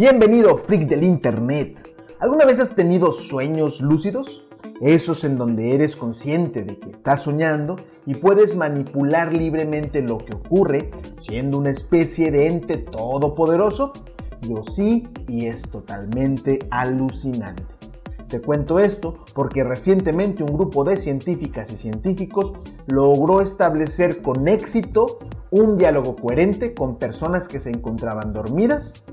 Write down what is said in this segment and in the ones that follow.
Bienvenido, freak del Internet. ¿Alguna vez has tenido sueños lúcidos? Esos en donde eres consciente de que estás soñando y puedes manipular libremente lo que ocurre, siendo una especie de ente todopoderoso. Yo sí, y es totalmente alucinante. Te cuento esto porque recientemente un grupo de científicas y científicos logró establecer con éxito un diálogo coherente con personas que se encontraban dormidas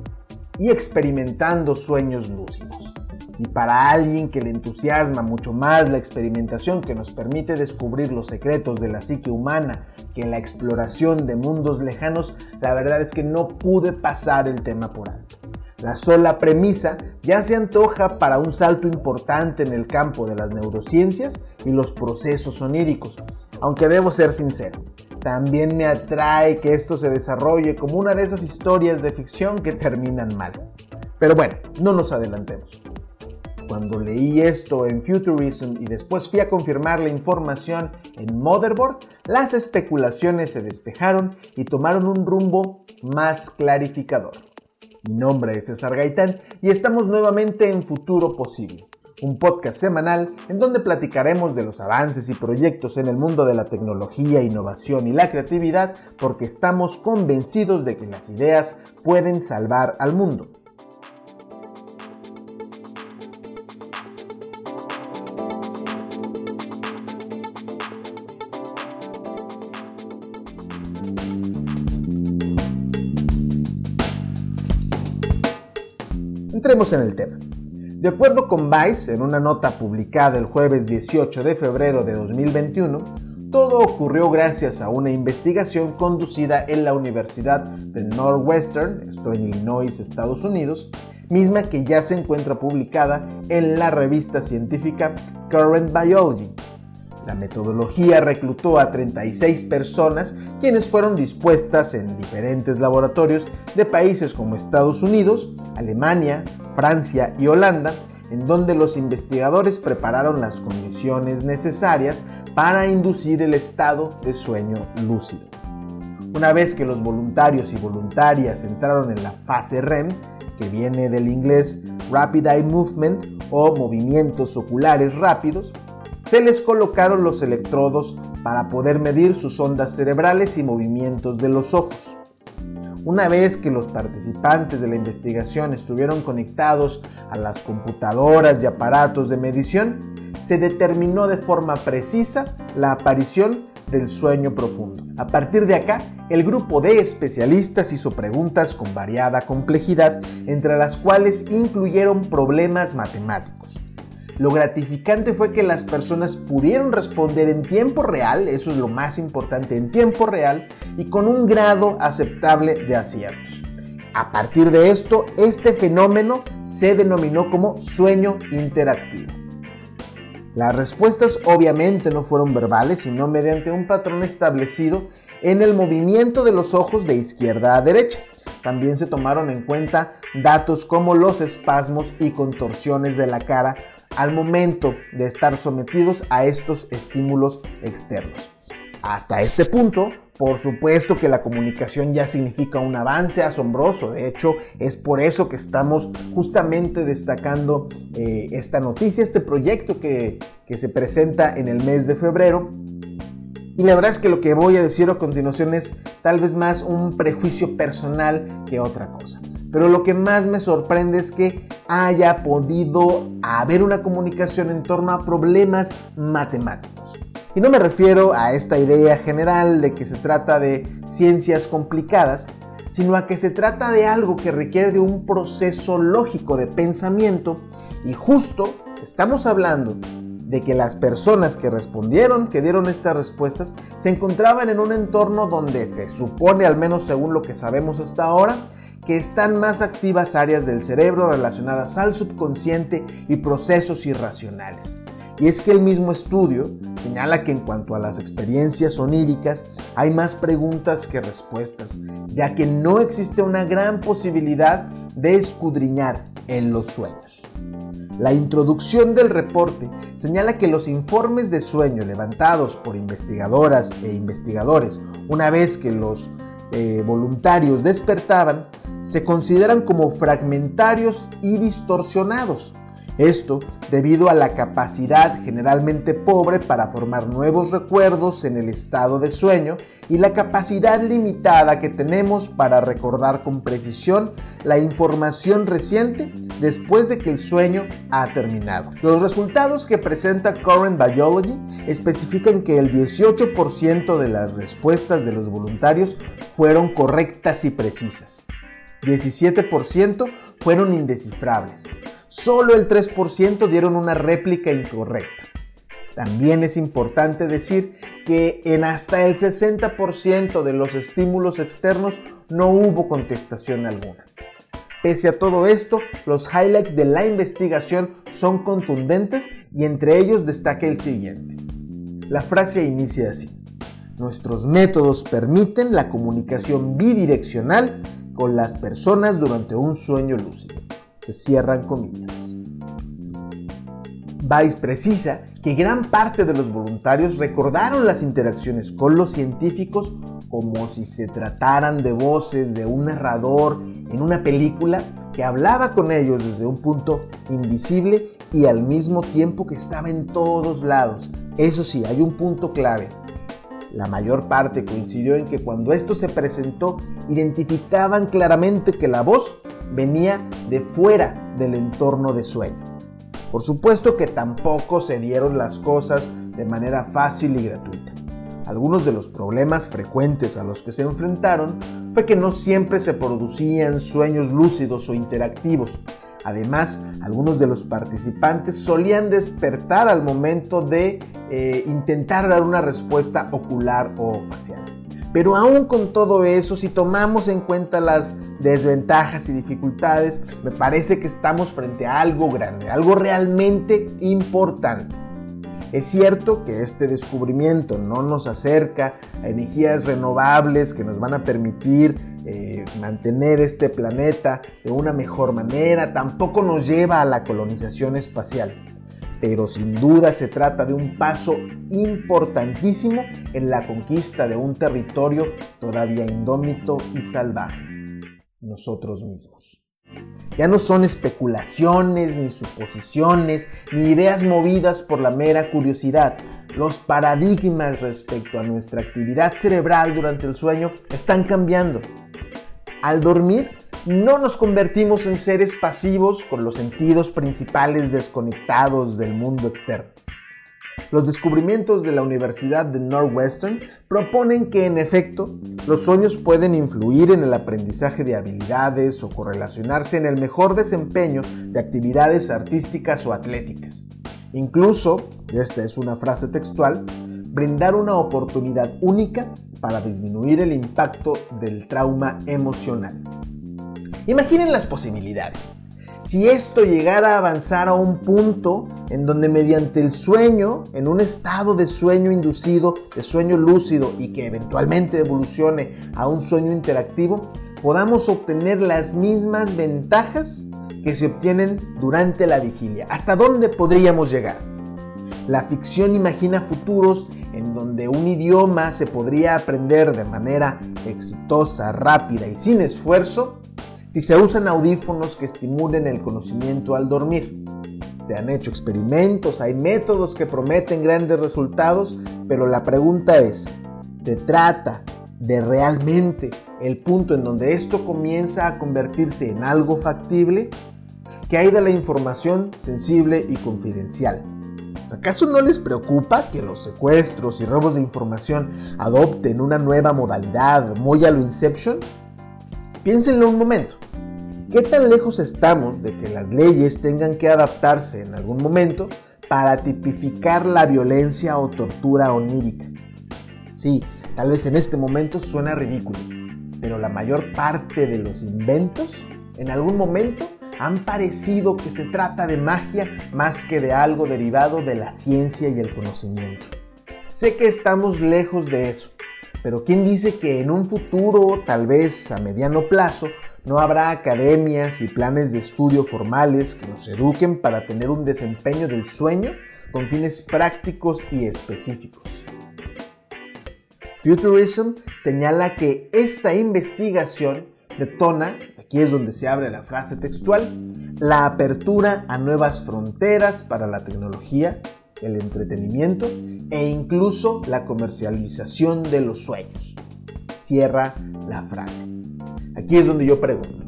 y experimentando sueños lúcidos. Y para alguien que le entusiasma mucho más la experimentación que nos permite descubrir los secretos de la psique humana que la exploración de mundos lejanos, la verdad es que no pude pasar el tema por alto. La sola premisa ya se antoja para un salto importante en el campo de las neurociencias y los procesos oníricos, aunque debo ser sincero, también me atrae que esto se desarrolle como una de esas historias de ficción que terminan mal. Pero bueno, no nos adelantemos. Cuando leí esto en Futurism y después fui a confirmar la información en Motherboard, las especulaciones se despejaron y tomaron un rumbo más clarificador. Mi nombre es César Gaitán y estamos nuevamente en Futuro Posible un podcast semanal en donde platicaremos de los avances y proyectos en el mundo de la tecnología, innovación y la creatividad porque estamos convencidos de que las ideas pueden salvar al mundo. Entremos en el tema. De acuerdo con Vice, en una nota publicada el jueves 18 de febrero de 2021, todo ocurrió gracias a una investigación conducida en la Universidad de Northwestern, esto en Illinois, Estados Unidos, misma que ya se encuentra publicada en la revista científica Current Biology. La metodología reclutó a 36 personas quienes fueron dispuestas en diferentes laboratorios de países como Estados Unidos, Alemania, Francia y Holanda, en donde los investigadores prepararon las condiciones necesarias para inducir el estado de sueño lúcido. Una vez que los voluntarios y voluntarias entraron en la fase REM, que viene del inglés Rapid Eye Movement o movimientos oculares rápidos, se les colocaron los electrodos para poder medir sus ondas cerebrales y movimientos de los ojos. Una vez que los participantes de la investigación estuvieron conectados a las computadoras y aparatos de medición, se determinó de forma precisa la aparición del sueño profundo. A partir de acá, el grupo de especialistas hizo preguntas con variada complejidad, entre las cuales incluyeron problemas matemáticos. Lo gratificante fue que las personas pudieron responder en tiempo real, eso es lo más importante, en tiempo real y con un grado aceptable de aciertos. A partir de esto, este fenómeno se denominó como sueño interactivo. Las respuestas obviamente no fueron verbales, sino mediante un patrón establecido en el movimiento de los ojos de izquierda a derecha. También se tomaron en cuenta datos como los espasmos y contorsiones de la cara al momento de estar sometidos a estos estímulos externos. Hasta este punto, por supuesto que la comunicación ya significa un avance asombroso. De hecho, es por eso que estamos justamente destacando eh, esta noticia, este proyecto que, que se presenta en el mes de febrero. Y la verdad es que lo que voy a decir a continuación es tal vez más un prejuicio personal que otra cosa. Pero lo que más me sorprende es que haya podido haber una comunicación en torno a problemas matemáticos. Y no me refiero a esta idea general de que se trata de ciencias complicadas, sino a que se trata de algo que requiere de un proceso lógico de pensamiento y justo estamos hablando de que las personas que respondieron, que dieron estas respuestas, se encontraban en un entorno donde se supone, al menos según lo que sabemos hasta ahora, que están más activas áreas del cerebro relacionadas al subconsciente y procesos irracionales. Y es que el mismo estudio señala que en cuanto a las experiencias oníricas hay más preguntas que respuestas, ya que no existe una gran posibilidad de escudriñar en los sueños. La introducción del reporte señala que los informes de sueño levantados por investigadoras e investigadores una vez que los eh, voluntarios despertaban se consideran como fragmentarios y distorsionados. Esto debido a la capacidad generalmente pobre para formar nuevos recuerdos en el estado de sueño y la capacidad limitada que tenemos para recordar con precisión la información reciente después de que el sueño ha terminado. Los resultados que presenta Current Biology especifican que el 18% de las respuestas de los voluntarios fueron correctas y precisas. 17% fueron indescifrables. Solo el 3% dieron una réplica incorrecta. También es importante decir que en hasta el 60% de los estímulos externos no hubo contestación alguna. Pese a todo esto, los highlights de la investigación son contundentes y entre ellos destaca el siguiente. La frase inicia así. Nuestros métodos permiten la comunicación bidireccional con las personas durante un sueño lúcido. Se cierran comillas. Vice precisa que gran parte de los voluntarios recordaron las interacciones con los científicos como si se trataran de voces de un narrador en una película que hablaba con ellos desde un punto invisible y al mismo tiempo que estaba en todos lados. Eso sí, hay un punto clave. La mayor parte coincidió en que cuando esto se presentó, identificaban claramente que la voz venía de fuera del entorno de sueño. Por supuesto que tampoco se dieron las cosas de manera fácil y gratuita. Algunos de los problemas frecuentes a los que se enfrentaron fue que no siempre se producían sueños lúcidos o interactivos. Además, algunos de los participantes solían despertar al momento de eh, intentar dar una respuesta ocular o facial. Pero aún con todo eso, si tomamos en cuenta las desventajas y dificultades, me parece que estamos frente a algo grande, algo realmente importante. Es cierto que este descubrimiento no nos acerca a energías renovables que nos van a permitir eh, mantener este planeta de una mejor manera, tampoco nos lleva a la colonización espacial pero sin duda se trata de un paso importantísimo en la conquista de un territorio todavía indómito y salvaje, nosotros mismos. Ya no son especulaciones, ni suposiciones, ni ideas movidas por la mera curiosidad. Los paradigmas respecto a nuestra actividad cerebral durante el sueño están cambiando. Al dormir, no nos convertimos en seres pasivos con los sentidos principales desconectados del mundo externo. Los descubrimientos de la Universidad de Northwestern proponen que en efecto los sueños pueden influir en el aprendizaje de habilidades o correlacionarse en el mejor desempeño de actividades artísticas o atléticas. Incluso, esta es una frase textual, brindar una oportunidad única para disminuir el impacto del trauma emocional. Imaginen las posibilidades. Si esto llegara a avanzar a un punto en donde mediante el sueño, en un estado de sueño inducido, de sueño lúcido y que eventualmente evolucione a un sueño interactivo, podamos obtener las mismas ventajas que se obtienen durante la vigilia. ¿Hasta dónde podríamos llegar? La ficción imagina futuros en donde un idioma se podría aprender de manera exitosa, rápida y sin esfuerzo si se usan audífonos que estimulen el conocimiento al dormir. Se han hecho experimentos, hay métodos que prometen grandes resultados, pero la pregunta es, ¿se trata de realmente el punto en donde esto comienza a convertirse en algo factible? ¿Qué hay la información sensible y confidencial? ¿Acaso no les preocupa que los secuestros y robos de información adopten una nueva modalidad muy a lo Inception? Piénsenlo un momento. ¿Qué tan lejos estamos de que las leyes tengan que adaptarse en algún momento para tipificar la violencia o tortura onírica? Sí, tal vez en este momento suena ridículo, pero la mayor parte de los inventos en algún momento han parecido que se trata de magia más que de algo derivado de la ciencia y el conocimiento. Sé que estamos lejos de eso, pero ¿quién dice que en un futuro, tal vez a mediano plazo, no habrá academias y planes de estudio formales que nos eduquen para tener un desempeño del sueño con fines prácticos y específicos? Futurism señala que esta investigación detona, aquí es donde se abre la frase textual, la apertura a nuevas fronteras para la tecnología, el entretenimiento e incluso la comercialización de los sueños. Cierra la frase. Aquí es donde yo pregunto,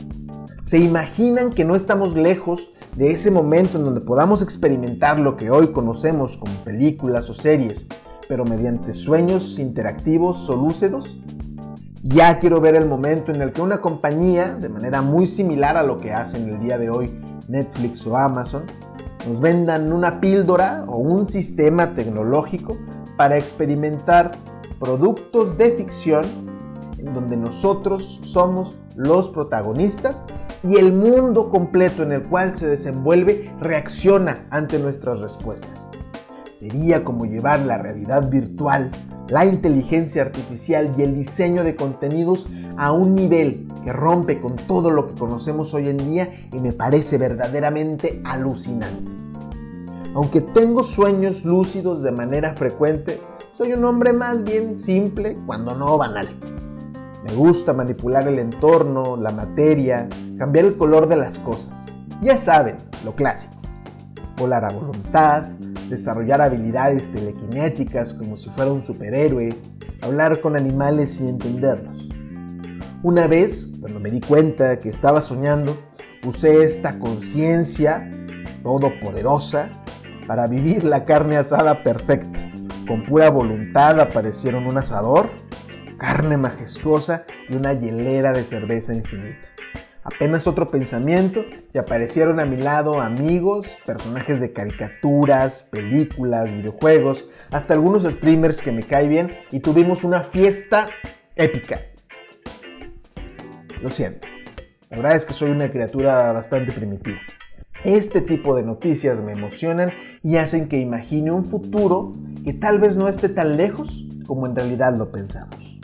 ¿se imaginan que no estamos lejos de ese momento en donde podamos experimentar lo que hoy conocemos como películas o series, pero mediante sueños interactivos o lúcidos? Ya quiero ver el momento en el que una compañía, de manera muy similar a lo que hacen el día de hoy Netflix o Amazon, nos vendan una píldora o un sistema tecnológico para experimentar productos de ficción en donde nosotros somos los protagonistas y el mundo completo en el cual se desenvuelve reacciona ante nuestras respuestas. Sería como llevar la realidad virtual, la inteligencia artificial y el diseño de contenidos a un nivel que rompe con todo lo que conocemos hoy en día y me parece verdaderamente alucinante. Aunque tengo sueños lúcidos de manera frecuente, soy un hombre más bien simple, cuando no banal. Me gusta manipular el entorno, la materia, cambiar el color de las cosas. Ya saben, lo clásico. Volar a voluntad, desarrollar habilidades telequinéticas como si fuera un superhéroe, hablar con animales y entenderlos. Una vez, cuando me di cuenta que estaba soñando, usé esta conciencia todopoderosa para vivir la carne asada perfecta. Con pura voluntad aparecieron un asador, carne majestuosa y una hielera de cerveza infinita. Apenas otro pensamiento y aparecieron a mi lado amigos, personajes de caricaturas, películas, videojuegos, hasta algunos streamers que me caen bien y tuvimos una fiesta épica lo siento. La verdad es que soy una criatura bastante primitiva. Este tipo de noticias me emocionan y hacen que imagine un futuro que tal vez no esté tan lejos como en realidad lo pensamos.